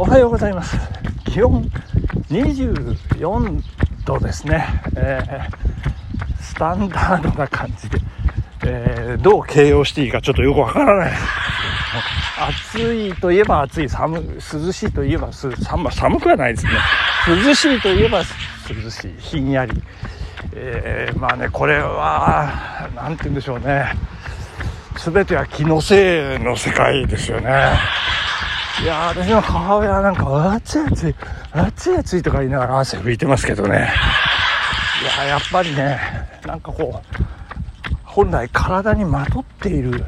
おはようございます。気温24度ですね、えー、スタンダードな感じで、えー、どう形容していいかちょっとよくわからない。暑いといえば暑い。寒涼しいといえば寒寒くはないですね。涼しいといえば涼しい。ひんやり、えー、まあねこれは何て言うんでしょうね。全ては気のせいの世界ですよね。いや私の母親はなんか暑い暑い暑い暑いとか言いながら汗拭いてますけどね。いややっぱりねなんかこう本来体にまとっている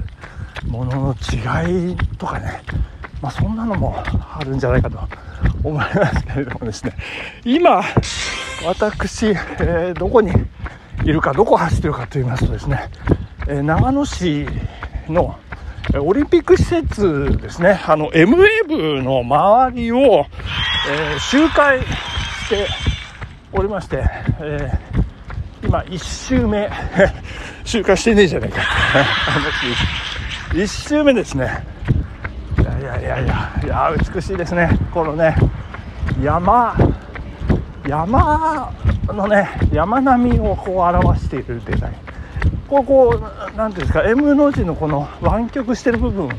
ものの違いとかね、まあ、そんなのもあるんじゃないかと思いますけれどもですね。今私、えー、どこにいるかどこ走ってるかと言いますとですね、えー、長野市のオリンピック施設ですね、あの、M ウェーブの周りを、えー、周回しておりまして、えー、今、1周目、周回してねえじゃないかって話、1周目ですね。いやいやいやいや、いや、美しいですね。このね、山、山のね、山並みをこう表しているデザイン。ここう何ていうんですか M の字のこの湾曲してる部分。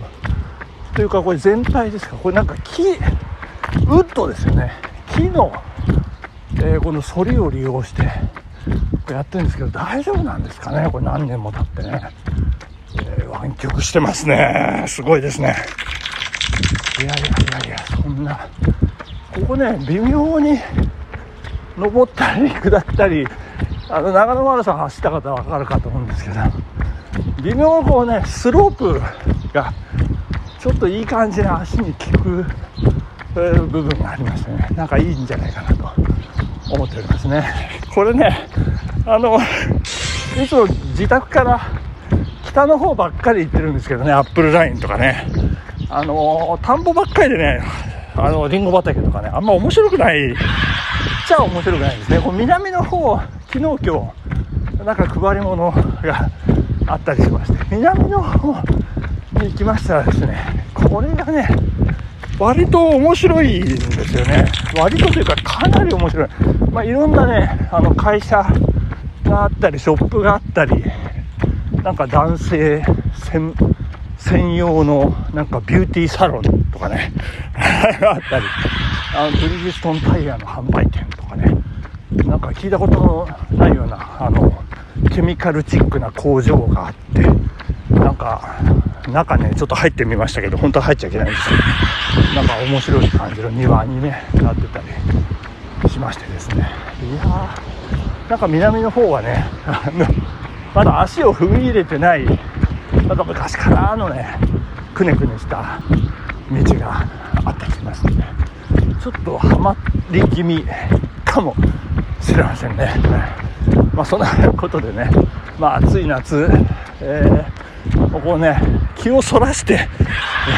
というかこれ全体ですか。これなんか木ウッドですよね。木の、えー、この反りを利用してやってるんですけど大丈夫なんですかね。これ何年も経ってね、えー、湾曲してますね。すごいですね。いやいやいやいやそんな。ここね微妙に登ったり下ったりあの長野マラソン走った方は分かるかと思うんですけど微妙にこうねスロープがちょっといい感じな足に効く部分がありましてねなんかいいんじゃないかなと思っておりますね。これねあのいつも自宅から北の方ばっかり行ってるんですけどねアップルラインとかね。あの田んぼばっかりでねあのリンゴ畑とかねあんま面白くないちゃ面白くないですね。こう南の方昨日今日なんか配り物があったりしまして南の方に行きましたらですねこれがね割と面白いんですよね。割とというかかなり面白い。まあいろんなねあの会社があったりショップがあったりなんか男性専用のなんかビューティーサロンとかね あったりあのブリヂストンタイヤの販売店とかねなんか聞いたことのないようなあのケミカルチックな工場があってなんか中ねちょっと入ってみましたけど本当は入っちゃいけないんですけどなんか面白い感じの庭にねなってたりしましてですね。いやーなんか南の方はねあのまだ足を踏み入れてないなんか昔からのねくねくねした道があったりしますんでちょっとハマり気味かもしれませんね。まあ、そんなことでね、まあ、暑い夏、えー、ここね、気をそらして、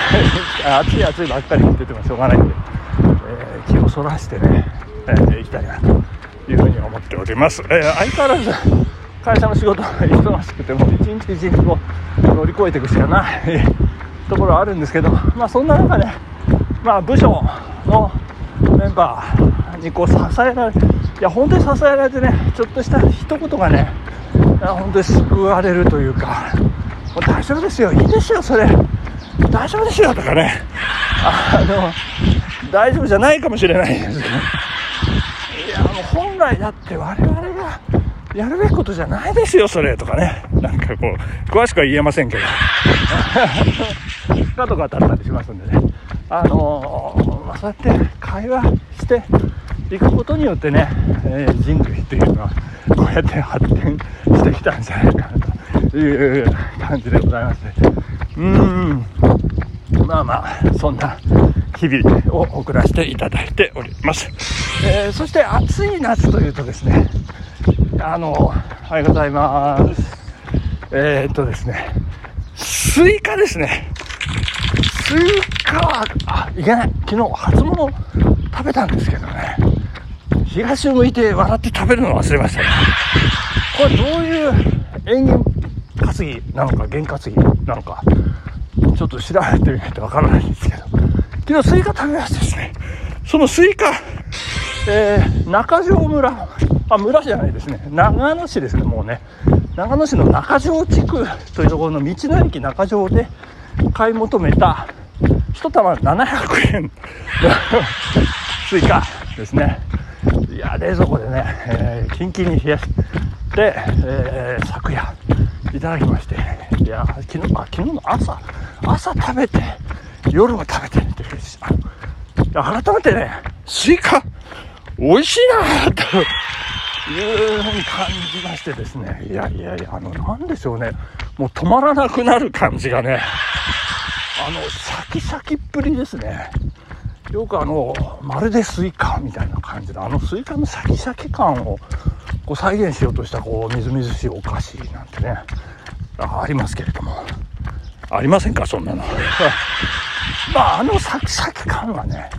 暑い暑いばっかり出てもしょうがないんで、えー、気をそらしてね、えー、行きたいなというふうに思っております。えー、相変わらず、会社の仕事が忙しくてもう、一日一日を乗り越えていくしかないところはあるんですけど、まあ、そんな中ね、まあ、部署のメンバーにこう支えられて、いや本当に支えられてねちょっとした一言がね本当に救われるというかもう大丈夫ですよ。いいですよそれ。大丈夫ですよとかね。あの大丈夫じゃないかもしれない。ですけどいやもう本来だって我々がやるべきことじゃないですよそれ。とかね。なんかこう詳しくは言えませんけど。かとかだったりしますんでね。あのー、まあ、そうやって会話していくことによってね、えー、人類というのはこうやって発展してきたんじゃないかなという感じでございまして。うーん。まあまあそんな日々を送らせていただいております、えー、そして暑い夏というとですねあのおはようございます。えー、っとですねスイカですね。スイカはあいけない。昨日初物食べたんですけどね。東を向いて笑って食べるの忘れましたこれどういう縁起担ぎなのか験担ぎなのかちょっと調べてみないとわからないんですけど昨日スイカ食べましてですねそのスイカ、えー、中条村、あ、村じゃないですね。長野市ですね、もうね。長野市の中条地区というところの道の駅中条で買い求めた1玉700円 スイカですね。や、冷蔵庫でね、えー、キンキンに冷やして、えー、昨夜いただきまして、いや、昨日、あ、昨日の朝、朝食べて、夜も食べてって改めてね、スイカ、美味しいなというふうに感じましてですね、いやいやいや、あの、なんでしょうね、もう止まらなくなる感じがね、あの、シャキシャキっぷりですね。よくあの、まるでスイカみたいな感じで、あのスイカのシャキシャキ感をこう再現しようとしたこうみずみずしいお菓子なんてね、ありますけれども。ありませんか、そんなの。まあ、あのシャキシャキ感はね、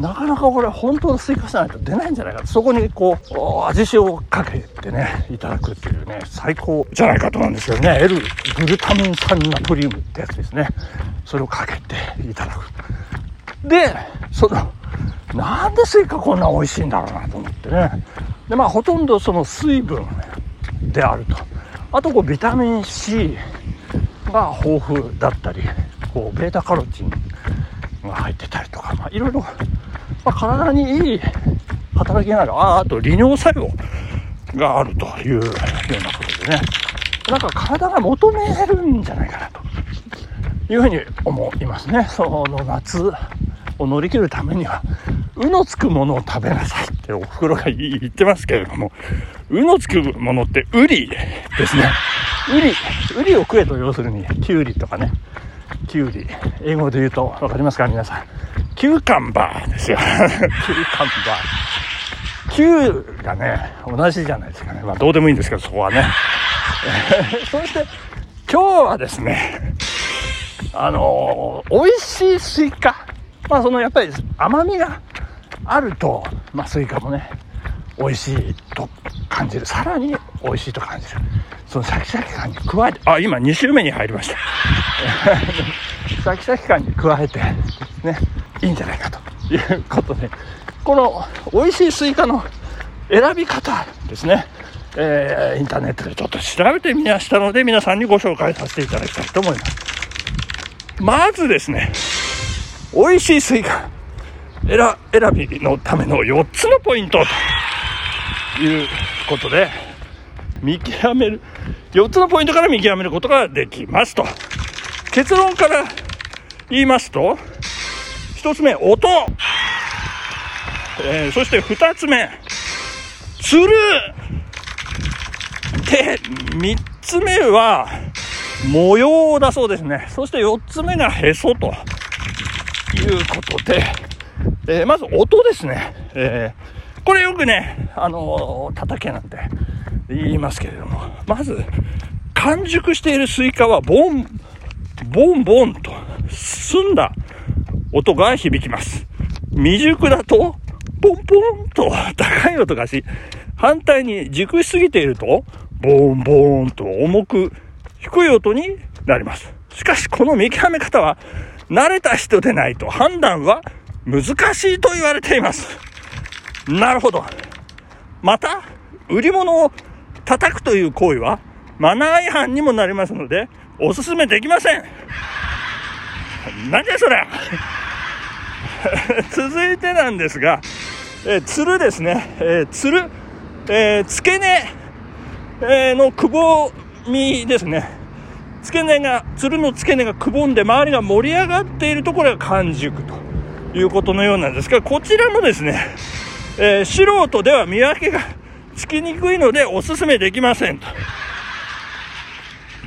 なかなかこれ本当のスイカじゃないと出ないんじゃないか。そこにこう味塩をかけてねいただくっていうね最高じゃないかと思うんですけどね。L グルタミン酸ナトリウムってやつですね。それをかけていただく。でそのなんでスイカこんな美味しいんだろうなと思ってね。でまあほとんどその水分であると。あとこうビタミン C が豊富だったりこうベータカロチンが入ってたりとか、まあ、いろいろ、まあ、体にいい働きがある。ああと利尿作用があるというようなことでね。なんか体が求めるんじゃないかなというふうに思いますね。その夏を乗り切るためにはうのつくものを食べなさいってお袋が言ってますけれどもうのつくものってウリですねウリウリを食えと要するにキュウリとかねキュウリ。英語で言うと分かりますか皆さん。 cucumber ですよ。 cucumber。キューがね、同じじゃないですかね。まあどうでもいいんですけど、そこはね。そして、今日はですね、あのー、美味しいスイカ。まあそのやっぱり甘みがあると、まあスイカもね、美味しいと感じる。さらに美味しいと感じる。そのシャキシャキ感に加えて、あ、今2周目に入りました。シャキシャキ感に加えて、ね、いいんじゃないかということで、この美味しいスイカの選び方ですね、えー、インターネットでちょっと調べてみましたので、皆さんにご紹介させていただきたいと思います。まずですね、美味しいスイカ選びのための4つのポイントということで、見極める、4つのポイントから見極めることができますと。結論から言いますと、1つ目、音。えー、そして2つ目、つる。で、3つ目は、模様だそうですね。そして4つ目がへそということで、えー、まず音ですね。えー、これよくね、あのー、叩けなんて言いますけれども、まず、完熟しているスイカはボン、ボンボンと澄んだ音が響きます。未熟だと、ポンポンと高い音がし、反対に熟しすぎていると、ボンボンと重く低い音になります。しかしこの見極め方は、慣れた人でないと判断は難しいと言われています。なるほど。また、売り物を叩くという行為はマナー違反にもなりますので、お勧めできません。なんじゃそれ 続いてなんですが、えー、つるですね、えー、つる、えー、付け根、えー、のくぼみですね。付け根が、つるの付け根がくぼんで周りが盛り上がっているところが完熟ということのようなんですが、こちらもですね、えー、素人では見分けがつきにくいのでおすすめできませんと。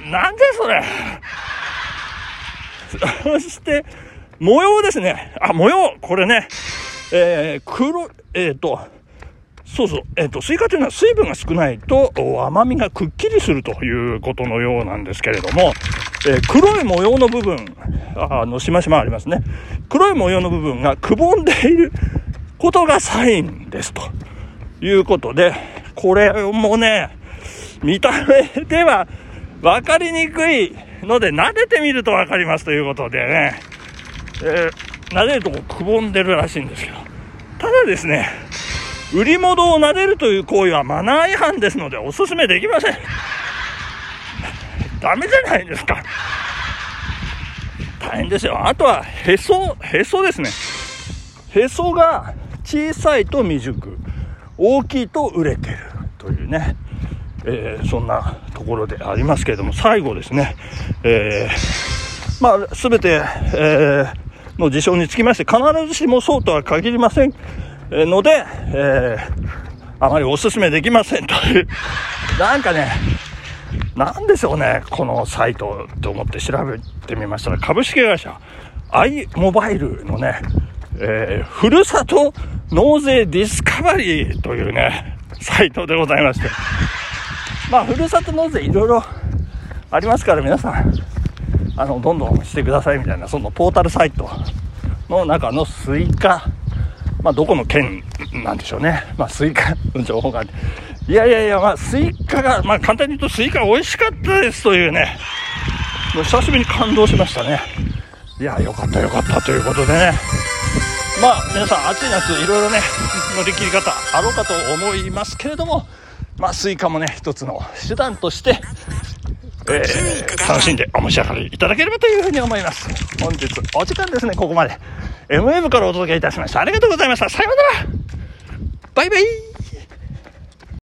なんでそれそして、模様ですね。あ、模様これね、えー、黒、えっ、ー、と、そうそう、えっ、ー、と、スイカというのは水分が少ないと甘みがくっきりするということのようなんですけれども、えー、黒い模様の部分、あの、しましまありますね。黒い模様の部分がくぼんでいることがサインですということで、これもね、見た目では分かりにくいので、撫でてみると分かりますということでね、えー、撫でるとこくぼんでるらしいんですけど、ただですね、売り物を撫でるという行為はマナー違反ですのでお勧めできません。ダメじゃないですか。大変ですよ。あとは、へそ、へそですね。へそが小さいと未熟、大きいと売れてるというね、えー、そんなところでありますけれども、最後ですね、えー、まあ、すべて、えー、の事象につきまして、必ずしもそうとは限りませんので、えー、あまりお勧めできませんという、なんかね、なんでしょうね、このサイトと思って調べてみましたら、株式会社 i モバイルのね、えー、ふるさと納税ディスカバリーというね、サイトでございまして。まあ、ふるさと納税いろいろありますから、皆さん、あの、どんどんしてくださいみたいな、そのポータルサイトの中のスイカ、まあ、どこの県なんでしょうね。まあ、スイカの情報がいやいやいや、まあ、スイカが、まあ、簡単に言うとスイカ美味しかったですというね、もう久しぶりに感動しましたね。いや、よかったよかったということでね。まあ、皆さん、暑い夏、いろいろね、乗り切り方あろうかと思いますけれども、まあ、スイカもね、一つの手段として、えー、楽しんでお召し上がりいただければというふうに思います。本日、お時間ですね、ここまで。MM からお届けいたしました。ありがとうございました。さようならバイバイ